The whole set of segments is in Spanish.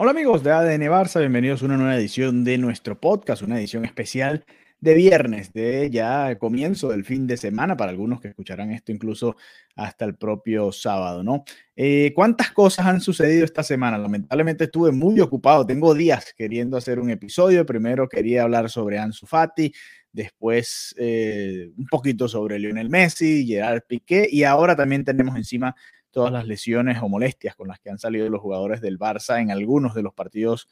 Hola amigos de ADN Barça, bienvenidos a una nueva edición de nuestro podcast, una edición especial de viernes, de ya comienzo del fin de semana, para algunos que escucharán esto incluso hasta el propio sábado, ¿no? Eh, ¿Cuántas cosas han sucedido esta semana? Lamentablemente estuve muy ocupado, tengo días queriendo hacer un episodio, primero quería hablar sobre Ansu Fati, después eh, un poquito sobre Lionel Messi, Gerard Piqué, y ahora también tenemos encima todas las lesiones o molestias con las que han salido los jugadores del Barça en algunos de los partidos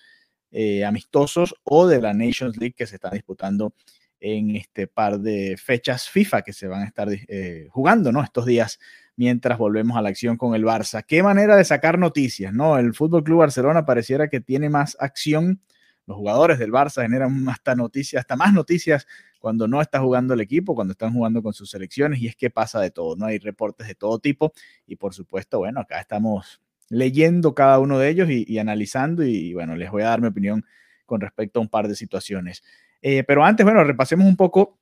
eh, amistosos o de la Nations League que se están disputando en este par de fechas FIFA que se van a estar eh, jugando ¿no? estos días mientras volvemos a la acción con el Barça. Qué manera de sacar noticias, ¿no? El Fútbol Club Barcelona pareciera que tiene más acción. Los jugadores del Barça generan hasta noticias, hasta más noticias cuando no está jugando el equipo, cuando están jugando con sus selecciones, y es que pasa de todo, ¿no? Hay reportes de todo tipo, y por supuesto, bueno, acá estamos leyendo cada uno de ellos y, y analizando, y, bueno, les voy a dar mi opinión con respecto a un par de situaciones. Eh, pero antes, bueno, repasemos un poco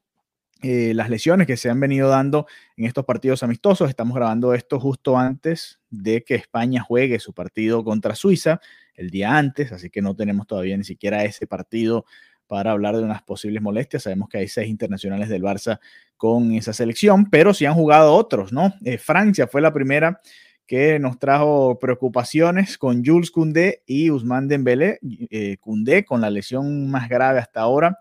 eh, las lesiones que se han venido dando en estos partidos amistosos. Estamos grabando esto justo antes de que España juegue su partido contra Suiza, el día antes, así que no tenemos todavía ni siquiera ese partido para hablar de unas posibles molestias. Sabemos que hay seis internacionales del Barça con esa selección, pero sí han jugado otros, ¿no? Eh, Francia fue la primera que nos trajo preocupaciones con Jules Koundé y Ousmane Dembélé. Eh, Koundé con la lesión más grave hasta ahora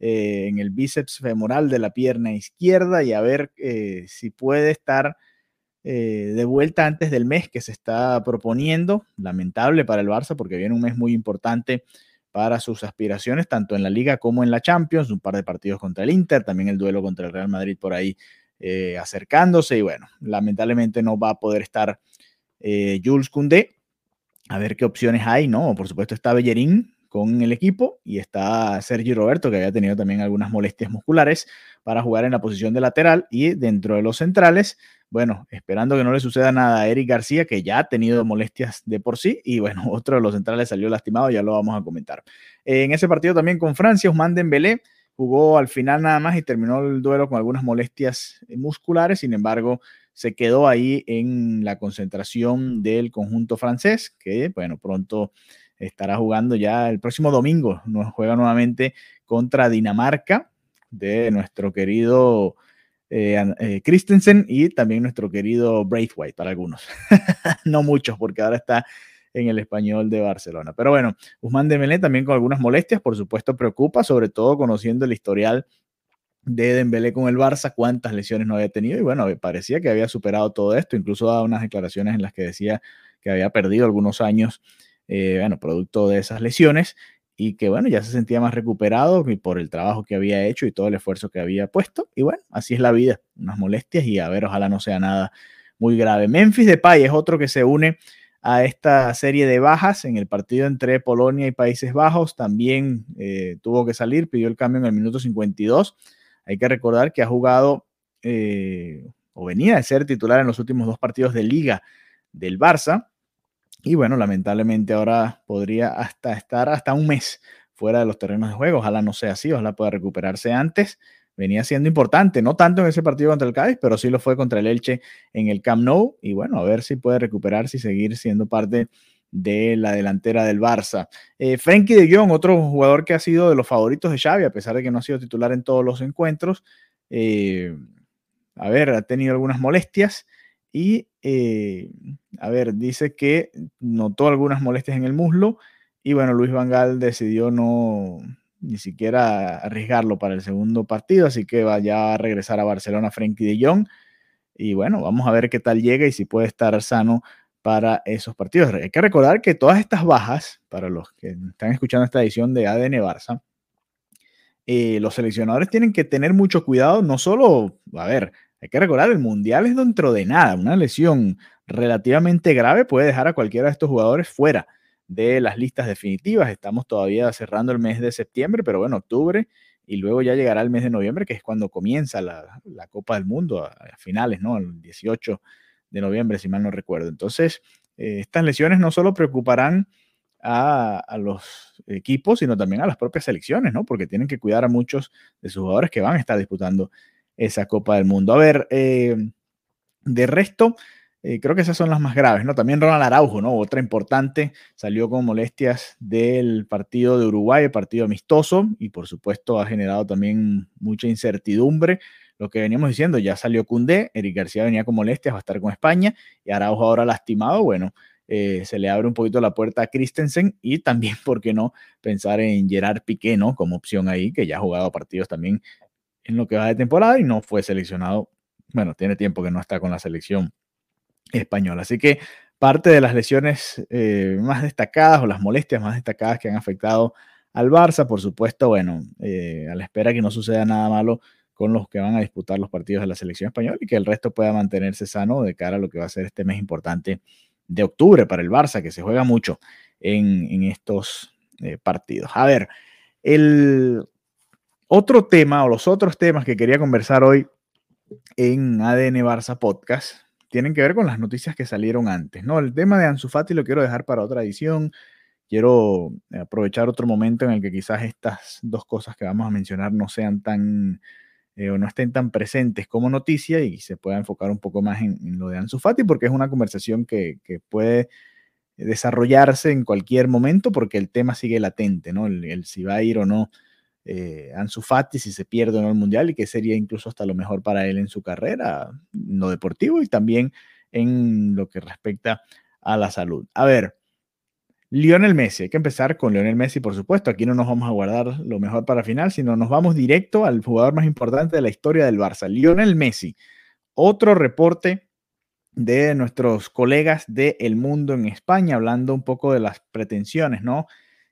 eh, en el bíceps femoral de la pierna izquierda y a ver eh, si puede estar eh, de vuelta antes del mes que se está proponiendo. Lamentable para el Barça porque viene un mes muy importante para sus aspiraciones, tanto en la liga como en la Champions, un par de partidos contra el Inter, también el duelo contra el Real Madrid por ahí eh, acercándose y bueno, lamentablemente no va a poder estar eh, Jules Koundé. A ver qué opciones hay, ¿no? Por supuesto está Bellerín con el equipo y está Sergi Roberto, que había tenido también algunas molestias musculares para jugar en la posición de lateral y dentro de los centrales, bueno, esperando que no le suceda nada a Eric García, que ya ha tenido molestias de por sí, y bueno, otro de los centrales salió lastimado, ya lo vamos a comentar. En ese partido también con Francia, Ousmane Dembélé jugó al final nada más y terminó el duelo con algunas molestias musculares, sin embargo, se quedó ahí en la concentración del conjunto francés, que bueno, pronto estará jugando ya el próximo domingo, nos juega nuevamente contra Dinamarca de nuestro querido eh, eh, Christensen y también nuestro querido Braithwaite para algunos, no muchos porque ahora está en el español de Barcelona. Pero bueno, Guzmán Dembélé también con algunas molestias, por supuesto preocupa, sobre todo conociendo el historial de Dembélé con el Barça, cuántas lesiones no había tenido y bueno, parecía que había superado todo esto, incluso daba unas declaraciones en las que decía que había perdido algunos años, eh, bueno, producto de esas lesiones y que bueno, ya se sentía más recuperado por el trabajo que había hecho y todo el esfuerzo que había puesto y bueno, así es la vida, unas molestias y a ver, ojalá no sea nada muy grave. Memphis Depay es otro que se une a esta serie de bajas en el partido entre Polonia y Países Bajos. También eh, tuvo que salir, pidió el cambio en el minuto 52. Hay que recordar que ha jugado eh, o venía de ser titular en los últimos dos partidos de liga del Barça. Y bueno, lamentablemente ahora podría hasta estar hasta un mes fuera de los terrenos de juego. Ojalá no sea así, ojalá pueda recuperarse antes venía siendo importante, no tanto en ese partido contra el Cádiz, pero sí lo fue contra el Elche en el Camp Nou y bueno, a ver si puede recuperarse y seguir siendo parte de la delantera del Barça. Eh, de Jong, otro jugador que ha sido de los favoritos de Xavi, a pesar de que no ha sido titular en todos los encuentros, eh, a ver, ha tenido algunas molestias y, eh, a ver, dice que notó algunas molestias en el muslo y bueno, Luis Vangal decidió no, ni siquiera arriesgarlo para el segundo partido, así que vaya a regresar a Barcelona Frenkie de Jong. Y bueno, vamos a ver qué tal llega y si puede estar sano para esos partidos. Hay que recordar que todas estas bajas, para los que están escuchando esta edición de ADN Barça, eh, los seleccionadores tienen que tener mucho cuidado, no solo, a ver, hay que recordar, el Mundial es dentro de nada, una lesión relativamente grave puede dejar a cualquiera de estos jugadores fuera de las listas definitivas. Estamos todavía cerrando el mes de septiembre, pero bueno, octubre y luego ya llegará el mes de noviembre, que es cuando comienza la, Copa del Mundo, a, finales, ¿no? El 18 de noviembre, si mal no recuerdo. Entonces, eh, estas lesiones no solo preocuparán a, los equipos, sino también a las propias selecciones, ¿no? Porque tienen que cuidar a muchos de sus jugadores que van a estar disputando esa Copa del Mundo. A ver, eh, de resto, eh, creo que esas son las más graves, ¿no? También Ronald Araujo, ¿no? Otra importante, salió con molestias del partido de Uruguay, el partido amistoso, y por supuesto ha generado también mucha incertidumbre. Lo que veníamos diciendo, ya salió Cundé, Eric García venía con molestias, va a estar con España, y Araujo ahora lastimado, bueno, eh, se le abre un poquito la puerta a Christensen y también, ¿por qué no?, pensar en Gerard Piqué, ¿no? Como opción ahí, que ya ha jugado partidos también en lo que va de temporada y no fue seleccionado, bueno, tiene tiempo que no está con la selección español. Así que parte de las lesiones eh, más destacadas o las molestias más destacadas que han afectado al Barça, por supuesto, bueno, eh, a la espera que no suceda nada malo con los que van a disputar los partidos de la selección española y que el resto pueda mantenerse sano de cara a lo que va a ser este mes importante de octubre para el Barça, que se juega mucho en, estos eh, partidos. A ver, el otro tema o los otros temas que quería conversar hoy en ADN Barça Podcast tienen que ver con las noticias que salieron antes, ¿no? El tema de Ansu Fati lo quiero dejar para otra edición. Quiero aprovechar otro momento en el que quizás estas dos cosas que vamos a mencionar no sean tan eh, o no estén tan presentes como noticia y se pueda enfocar un poco más en, lo de Ansu Fati porque es una conversación que, puede desarrollarse en cualquier momento porque el tema sigue latente, ¿no? el si va a ir o no eh, Ansu Fati si se pierde en el Mundial y que sería incluso hasta lo mejor para él en su carrera, no deportivo y también en lo que respecta a la salud. A ver, Lionel Messi, hay que empezar con Lionel Messi, por supuesto, aquí no nos vamos a guardar lo mejor para final, sino nos vamos directo al jugador más importante de la historia del Barça, Lionel Messi. Otro reporte de nuestros colegas de El Mundo en España, hablando un poco de las pretensiones, ¿no?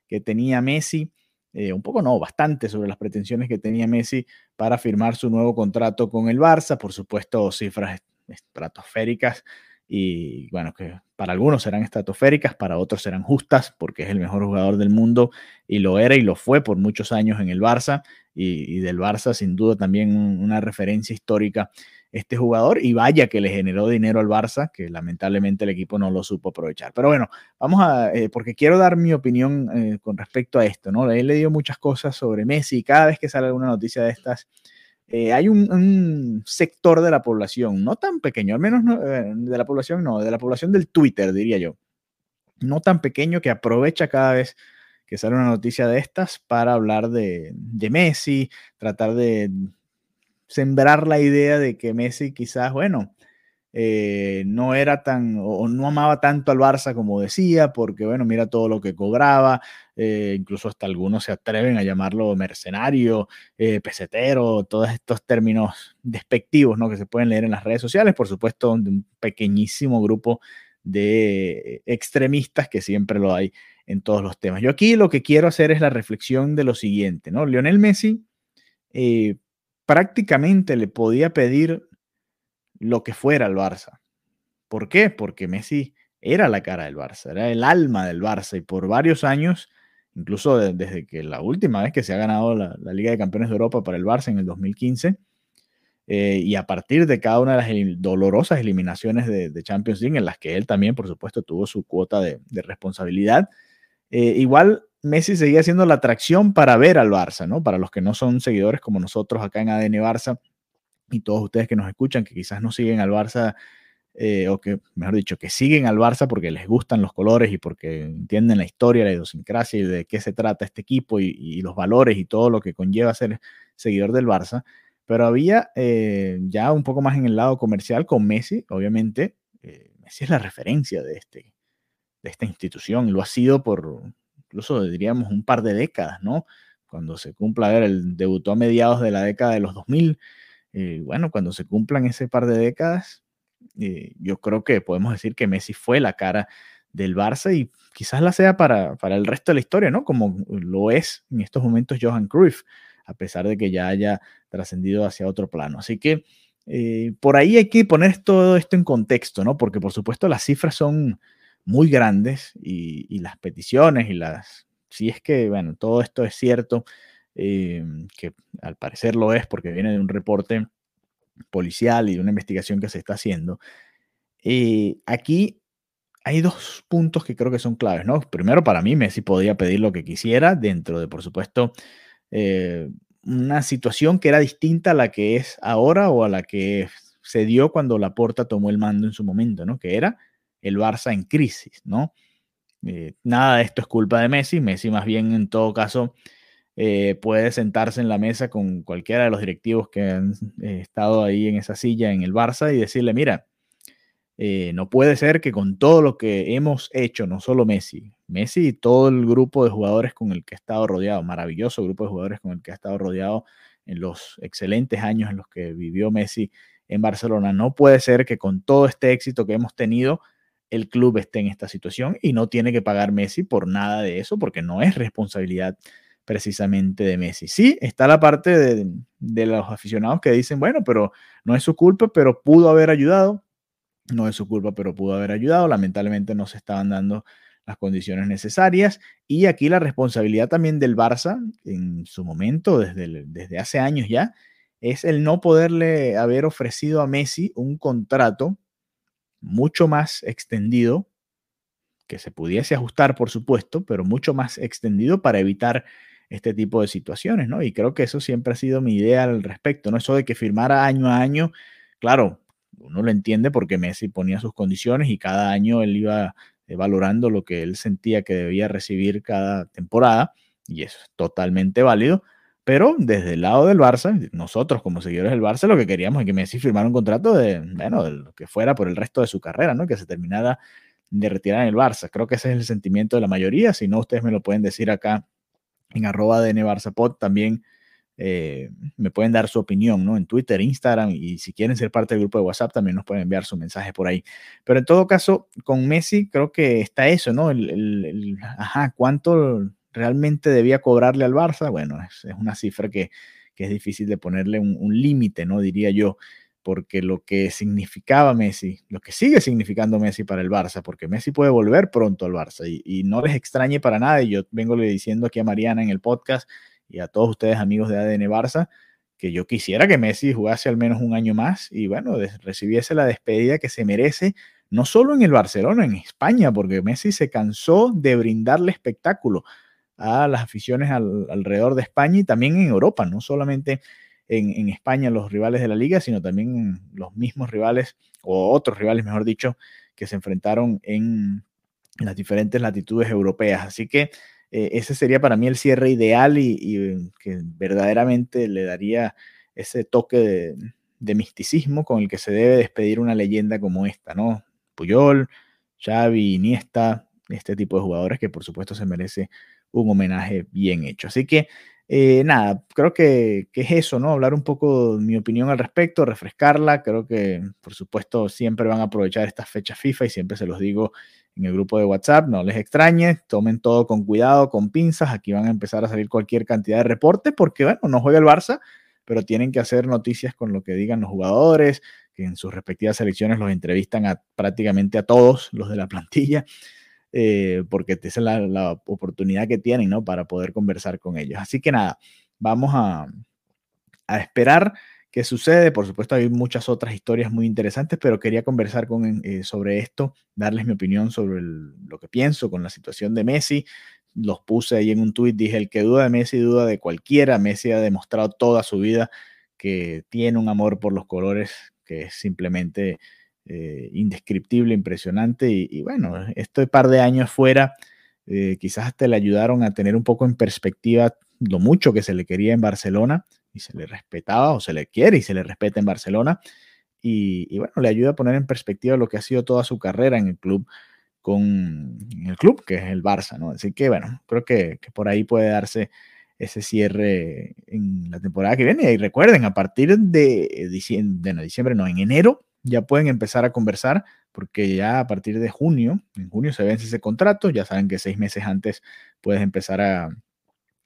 Que tenía Messi eh, un poco no, bastante sobre las pretensiones que tenía Messi para firmar su nuevo contrato con el Barça, por supuesto cifras estratosféricas y bueno, que para algunos serán estratosféricas, para otros serán justas porque es el mejor jugador del mundo y lo era y lo fue por muchos años en el Barça y, y del Barça sin duda también una referencia histórica este jugador y vaya que le generó dinero al Barça, que lamentablemente el equipo no lo supo aprovechar. Pero bueno, vamos a, eh, porque quiero dar mi opinión eh, con respecto a esto, ¿no? He leído muchas cosas sobre Messi y cada vez que sale alguna noticia de estas, eh, hay un, sector de la población, no tan pequeño, al menos de la población, no, de la población del Twitter, diría yo, no tan pequeño que aprovecha cada vez que sale una noticia de estas para hablar de Messi, tratar de sembrar la idea de que Messi quizás, bueno, eh, no era tan o no amaba tanto al Barça como decía, porque bueno, mira todo lo que cobraba, eh, incluso hasta algunos se atreven a llamarlo mercenario, eh, pesetero, todos estos términos despectivos ¿no? que se pueden leer en las redes sociales, por supuesto, de un pequeñísimo grupo de extremistas que siempre lo hay en todos los temas. Yo aquí lo que quiero hacer es la reflexión de lo siguiente, ¿no? Lionel Messi prácticamente le podía pedir lo que fuera al Barça. ¿Por qué? Porque Messi era la cara del Barça, era el alma del Barça y por varios años, incluso desde que la última vez que se ha ganado la, Liga de Campeones de Europa para el Barça en el 2015, eh, y a partir de cada una de las dolorosas eliminaciones de, Champions League, en las que él también, por supuesto, tuvo su cuota de, responsabilidad, eh, igual Messi seguía siendo la atracción para ver al Barça, ¿no? Para los que no son seguidores como nosotros acá en ADN Barça y todos ustedes que nos escuchan, que quizás no siguen al Barça, eh, o que, mejor dicho, que siguen al Barça porque les gustan los colores y porque entienden la historia, la idiosincrasia y de qué se trata este equipo y, los valores y todo lo que conlleva ser seguidor del Barça. Pero había eh, ya un poco más en el lado comercial con Messi, obviamente. Eh, Messi es la referencia de, este, de esta institución, lo ha sido por, incluso diríamos un par de décadas, ¿no? Cuando se cumpla, a ver, él debutó a mediados de la década de los 2000, eh, bueno, cuando se cumplan ese par de décadas, eh, yo creo que podemos decir que Messi fue la cara del Barça y quizás la sea para, para el resto de la historia, ¿no? Como lo es en estos momentos Johan Cruyff. a pesar de que ya haya trascendido hacia otro plano. Así que eh, por ahí hay que poner todo esto en contexto, ¿no? Porque por supuesto las cifras son muy grandes y, las peticiones y las, si es que, bueno, todo esto es cierto, eh, que al parecer lo es porque viene de un reporte policial y de una investigación que se está haciendo. Eh, aquí hay dos puntos que creo que son claves, ¿no? Primero, para mí, Messi podía pedir lo que quisiera dentro de, por supuesto, eh, una situación que era distinta a la que es ahora o a la que se dio cuando Laporta tomó el mando en su momento, ¿no? Que era el Barça en crisis, ¿no? Eh, nada de esto es culpa de Messi. Messi más bien en todo caso eh, puede sentarse en la mesa con cualquiera de los directivos que han estado ahí en esa silla en el Barça y decirle, mira, eh, no puede ser que con todo lo que hemos hecho, no solo Messi, Messi y todo el grupo de jugadores con el que ha estado rodeado, maravilloso grupo de jugadores con el que ha estado rodeado en los excelentes años en los que vivió Messi en Barcelona, no puede ser que con todo este éxito que hemos tenido, el club esté en esta situación y no tiene que pagar Messi por nada de eso, porque no es responsabilidad precisamente de Messi. Sí, está la parte de, los aficionados que dicen, bueno, pero no es su culpa, pero pudo haber ayudado no es su culpa, pero pudo haber ayudado. Lamentablemente no se estaban dando las condiciones necesarias. Y aquí la responsabilidad también del Barça, en su momento, desde, desde hace años ya, es el no poderle haber ofrecido a Messi un contrato mucho más extendido, que se pudiese ajustar, por supuesto, pero mucho más extendido para evitar este tipo de situaciones, ¿no? Y creo que eso siempre ha sido mi idea al respecto, ¿no? Eso de que firmara año a año, claro, uno lo entiende porque Messi ponía sus condiciones y cada año él iba eh, valorando lo que él sentía que debía recibir cada temporada y eso es totalmente válido. Pero desde el lado del Barça, nosotros como seguidores del Barça, lo que queríamos es que Messi firmara un contrato de, bueno, de lo que fuera por el resto de su carrera, ¿no? Que se terminara de retirar en el Barça. Creo que ese es el sentimiento de la mayoría. Si no, ustedes me lo pueden decir acá en arroba DN Pod también eh, me pueden dar su opinión, ¿no? En Twitter, Instagram y si quieren ser parte del grupo de WhatsApp también nos pueden enviar su mensaje por ahí. Pero en todo caso, con Messi creo que está eso, ¿no? El, ajá, ¿cuánto realmente debía cobrarle al Barça? Bueno, es, una cifra que, que, es difícil de ponerle un, un límite, ¿no? Diría yo porque lo que significaba Messi, lo que sigue significando Messi para el Barça, porque Messi puede volver pronto al Barça y, y no les extrañe para nada, y yo vengo le diciendo aquí a Mariana en el podcast y a todos ustedes amigos de ADN Barça, que yo quisiera que Messi jugase al menos un año más y bueno, recibiese la despedida que se merece, no solo en el Barcelona, en España, porque Messi se cansó de brindarle espectáculo a las aficiones alrededor de España y también en Europa, no solamente en, en, España los rivales de la liga, sino también los mismos rivales, o otros rivales, mejor dicho, que se enfrentaron en las diferentes latitudes europeas. Así que eh, ese sería para mí el cierre ideal y, que verdaderamente le daría ese toque de, misticismo con el que se debe despedir una leyenda como esta, ¿no? Puyol, Xavi, Iniesta, este tipo de jugadores que por supuesto se merece un homenaje bien hecho. Así que eh, nada, creo que, que, es eso, ¿no? Hablar un poco de mi opinión al respecto, refrescarla. Creo que, por supuesto, siempre van a aprovechar estas fechas FIFA y siempre se los digo en el grupo de WhatsApp, no les extrañe, tomen todo con cuidado, con pinzas, aquí van a empezar a salir cualquier cantidad de reportes porque, bueno, no juega el Barça, pero tienen que hacer noticias con lo que digan los jugadores, que en sus respectivas selecciones los entrevistan prácticamente a todos los de la plantilla, eh, porque esa es la, la, oportunidad que tienen, ¿no? Para poder conversar con ellos. Así que nada, vamos a, a esperar qué sucede. Por supuesto, hay muchas otras historias muy interesantes, pero quería conversar con, eh, sobre esto, darles mi opinión sobre lo que pienso con la situación de Messi. Los puse ahí en un tuit, dije, el que duda de Messi duda de cualquiera. Messi ha demostrado toda su vida que tiene un amor por los colores que es simplemente eh, indescriptible, impresionante. Y, bueno, este par de años fuera, eh, quizás te le ayudaron a tener un poco en perspectiva lo mucho que se le quería en Barcelona y se le respetaba o se le quiere y se le respeta en Barcelona. Y, bueno, le ayuda a poner en perspectiva lo que ha sido toda su carrera en el club, con el club que es el Barça, ¿no? Así que bueno, creo que, por ahí puede darse ese cierre en la temporada que viene. Y recuerden, a partir de diciembre, no, diciembre, no, en enero ya pueden empezar a conversar porque ya a partir de junio, en junio se vence ese contrato, ya saben que seis meses antes puedes empezar a,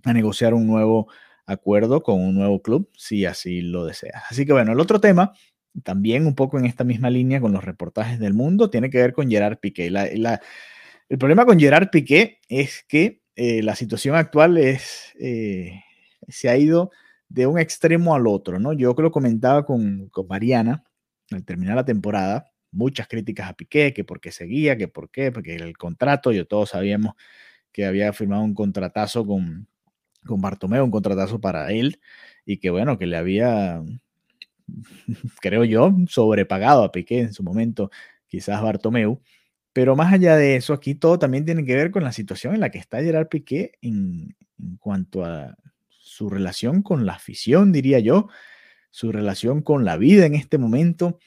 a negociar un nuevo acuerdo con un nuevo club si así lo desea. Así que bueno, el otro tema, también un poco en esta misma línea con los reportajes del mundo, tiene que ver con Gerard Piqué. el problema con Gerard Piqué es que eh, la situación actual es, eh, se ha ido de un extremo al otro, ¿no? Yo que lo comentaba con, con Mariana al terminar la temporada, muchas críticas a Piqué, que por qué seguía, que por qué, porque el contrato, yo todos sabíamos que había firmado un contratazo con, con Bartomeu, un contratazo para él, y que bueno, que le había, creo yo, sobrepagado a Piqué en su momento, quizás Bartomeu. Pero más allá de eso, aquí todo también tiene que ver con la situación en la que está Gerard Piqué en, en cuanto a su relación con la afición, diría yo, su relación con la vida en este momento.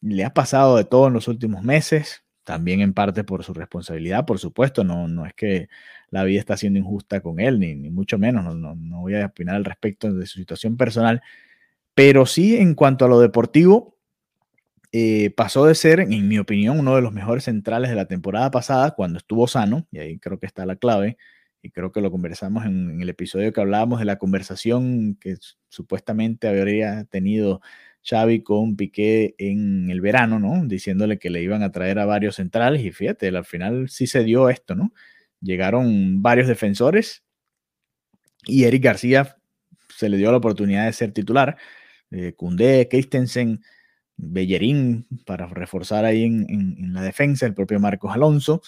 Le ha pasado de todo en los últimos meses, también en parte por su responsabilidad, por supuesto, no, no es que la vida está siendo injusta con él, ni, mucho menos, no, no, voy a opinar al respecto de su situación personal, pero sí en cuanto a lo deportivo, eh, pasó de ser, en mi opinión, uno de los mejores centrales de la temporada pasada, cuando estuvo sano, y ahí creo que está la clave, y creo que lo conversamos en, el episodio que hablábamos de la conversación que supuestamente habría tenido Xavi con Piqué en el verano, ¿no? Diciéndole que le iban a traer a varios centrales y fíjate, al final sí se dio esto, ¿no? Llegaron varios defensores y Eric García se le dio la oportunidad de ser titular. Eh, Christensen, Bellerín para reforzar ahí en, en, la defensa, el propio Marcos Alonso.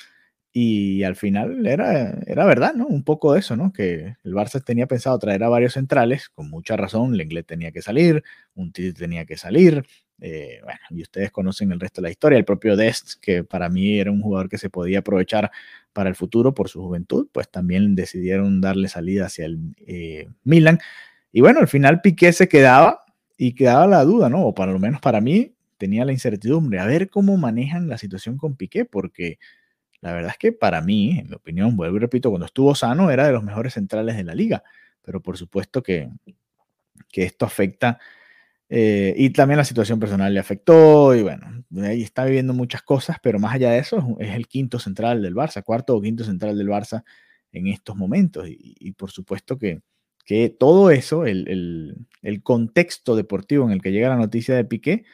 Y al final era, era verdad, ¿no? Un poco de eso, ¿no? Que el Barça tenía pensado traer a varios centrales, con mucha razón, Lenglet tenía que salir, un Titi tenía que salir, eh, bueno, y ustedes conocen el resto de la historia, el propio Dest, que para mí era un jugador que se podía aprovechar para el futuro por su juventud, pues también decidieron darle salida hacia el eh, Milan. Y bueno, al final Piqué se quedaba y quedaba la duda, ¿no? O para lo menos para mí tenía la incertidumbre, a ver cómo manejan la situación con Piqué, porque la verdad es que para mí, en mi opinión, vuelvo y repito, cuando estuvo sano era de los mejores centrales de la liga, pero por supuesto que, que esto afecta eh, y también la situación personal le afectó y bueno, ahí está viviendo muchas cosas, pero más allá de eso es el quinto central del Barça, cuarto o quinto central del Barça en estos momentos y, por supuesto que, que todo eso, el, el, el contexto deportivo en el que llega la noticia de Piqué,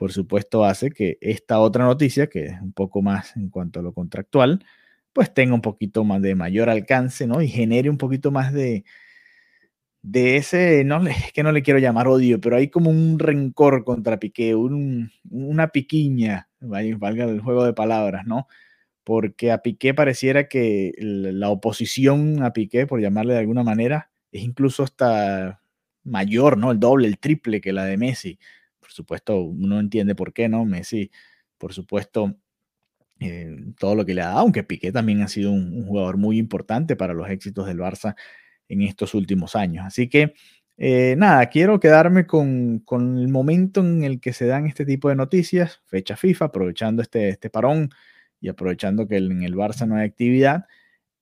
por supuesto hace que esta otra noticia, que es un poco más en cuanto a lo contractual, pues tenga un poquito más de mayor alcance, ¿no? Y genere un poquito más de, de ese, no es que no le quiero llamar odio, pero hay como un rencor contra Piqué, una piquiña, valga el juego de palabras, ¿no? Porque a Piqué pareciera que la oposición a Piqué, por llamarle de alguna manera, es incluso hasta mayor, ¿no? El doble, el triple que la de Messi por supuesto, uno entiende por qué, ¿no? Messi, por supuesto, eh, todo lo que le ha dado, aunque Piqué también ha sido un, jugador muy importante para los éxitos del Barça en estos últimos años. Así que, eh, nada, quiero quedarme con, con, el momento en el que se dan este tipo de noticias, fecha FIFA, aprovechando este, este parón y aprovechando que en el Barça no hay actividad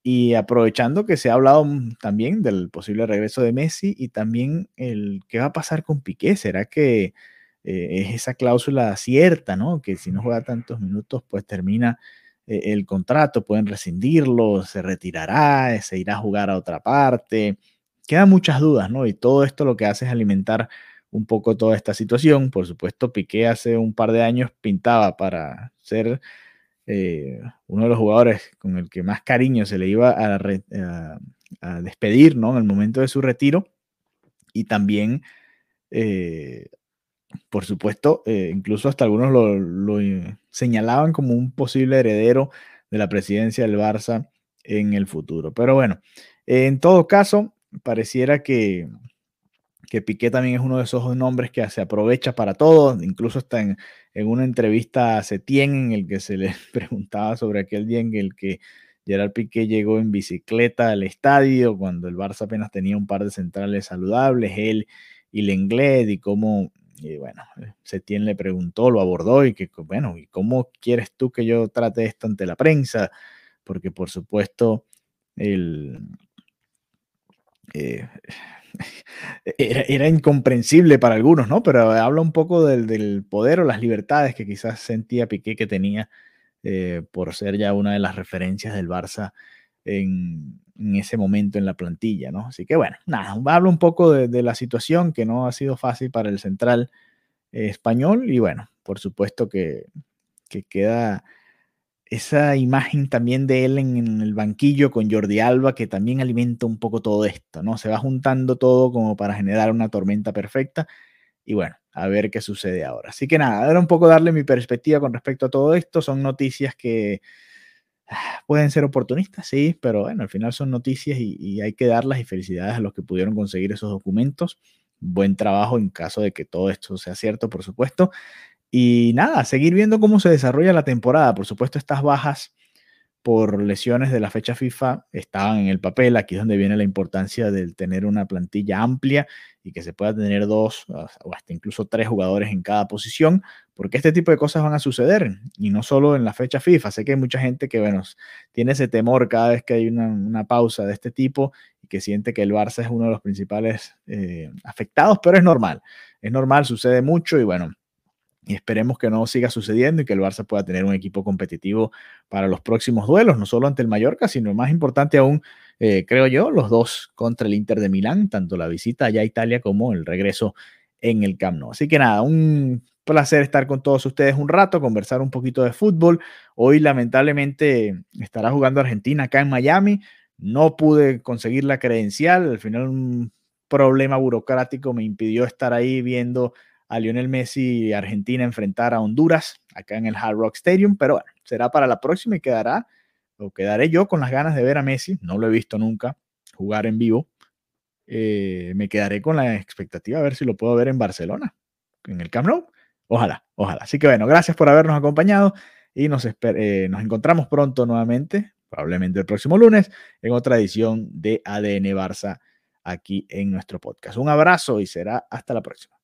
y aprovechando que se ha hablado también del posible regreso de Messi y también el qué va a pasar con Piqué. ¿Será que eh, es esa cláusula cierta, ¿no? Que si no juega tantos minutos, pues termina eh, el contrato, pueden rescindirlo, se retirará, se irá a jugar a otra parte. Quedan muchas dudas, ¿no? Y todo esto lo que hace es alimentar un poco toda esta situación. Por supuesto, Piqué hace un par de años pintaba para ser eh, uno de los jugadores con el que más cariño se le iba a, despedir, ¿no? En el momento de su retiro. Y también por supuesto, eh, incluso hasta algunos lo, señalaban como un posible heredero de la presidencia del Barça en el futuro. Pero bueno, en todo caso, pareciera que, que Piqué también es uno de esos nombres que se aprovecha para todo, incluso está en, una entrevista a Setién en el que se le preguntaba sobre aquel día en el que Gerard Piqué llegó en bicicleta al estadio, cuando el Barça apenas tenía un par de centrales saludables, él y Lenglet, y cómo y bueno, Setien le preguntó, lo abordó y que, bueno, ¿y cómo quieres tú que yo trate esto ante la prensa? Porque por supuesto, el, eh, era, incomprensible para algunos, ¿no? Pero habla un poco del, poder o las libertades que quizás sentía Piqué que tenía eh, por ser ya una de las referencias del Barça en, ese momento en la plantilla, ¿no? Así que bueno, nada, hablo un poco de, la situación que no ha sido fácil para el central español y bueno, por supuesto que, que queda esa imagen también de él en, el banquillo con Jordi Alba, que también alimenta un poco todo esto, ¿no? Se va juntando todo como para generar una tormenta perfecta. Y bueno, a ver qué sucede ahora. Así que nada, era un poco darle mi perspectiva con respecto a todo esto. Son noticias que pueden ser oportunistas, sí, pero bueno, al final son noticias y, hay que darlas y felicidades a los que pudieron conseguir esos documentos. Buen trabajo en caso de que todo esto sea cierto, por supuesto. Y nada, seguir viendo cómo se desarrolla la temporada. Por supuesto, estas bajas por lesiones de la fecha FIFA estaban en el papel. Aquí es donde viene la importancia de tener una plantilla amplia y que se pueda tener dos o hasta incluso tres jugadores en cada posición, porque este tipo de cosas van a suceder y no solo en la fecha FIFA. Sé que hay mucha gente que, bueno, tiene ese temor cada vez que hay una, pausa de este tipo y que siente que el Barça es uno de los principales eh, afectados, pero es normal. Es normal, sucede mucho y bueno, y esperemos que no siga sucediendo y que el Barça pueda tener un equipo competitivo para los próximos duelos, no solo ante el Mallorca, sino más importante aún, eh, creo yo, los dos contra el Inter de Milán, tanto la visita allá a Italia como el regreso en el Camp Nou. Así que nada, un placer estar con todos ustedes un rato, conversar un poquito de fútbol. Hoy lamentablemente estará jugando Argentina acá en Miami. No pude conseguir la credencial, al final un problema burocrático me impidió estar ahí viendo a Lionel Messi Argentina enfrentar a Honduras acá en el Hard Rock Stadium, pero bueno, será para la próxima y quedará, o quedaré yo con las ganas de ver a Messi, no lo he visto nunca jugar en vivo, eh, me quedaré con la expectativa a ver si lo puedo ver en Barcelona, en el Camp Nou, ojalá, ojalá. Así que bueno, gracias por habernos acompañado y nos, eh, nos encontramos pronto nuevamente, probablemente el próximo lunes, en otra edición de ADN Barça aquí en nuestro podcast. Un abrazo y será hasta la próxima.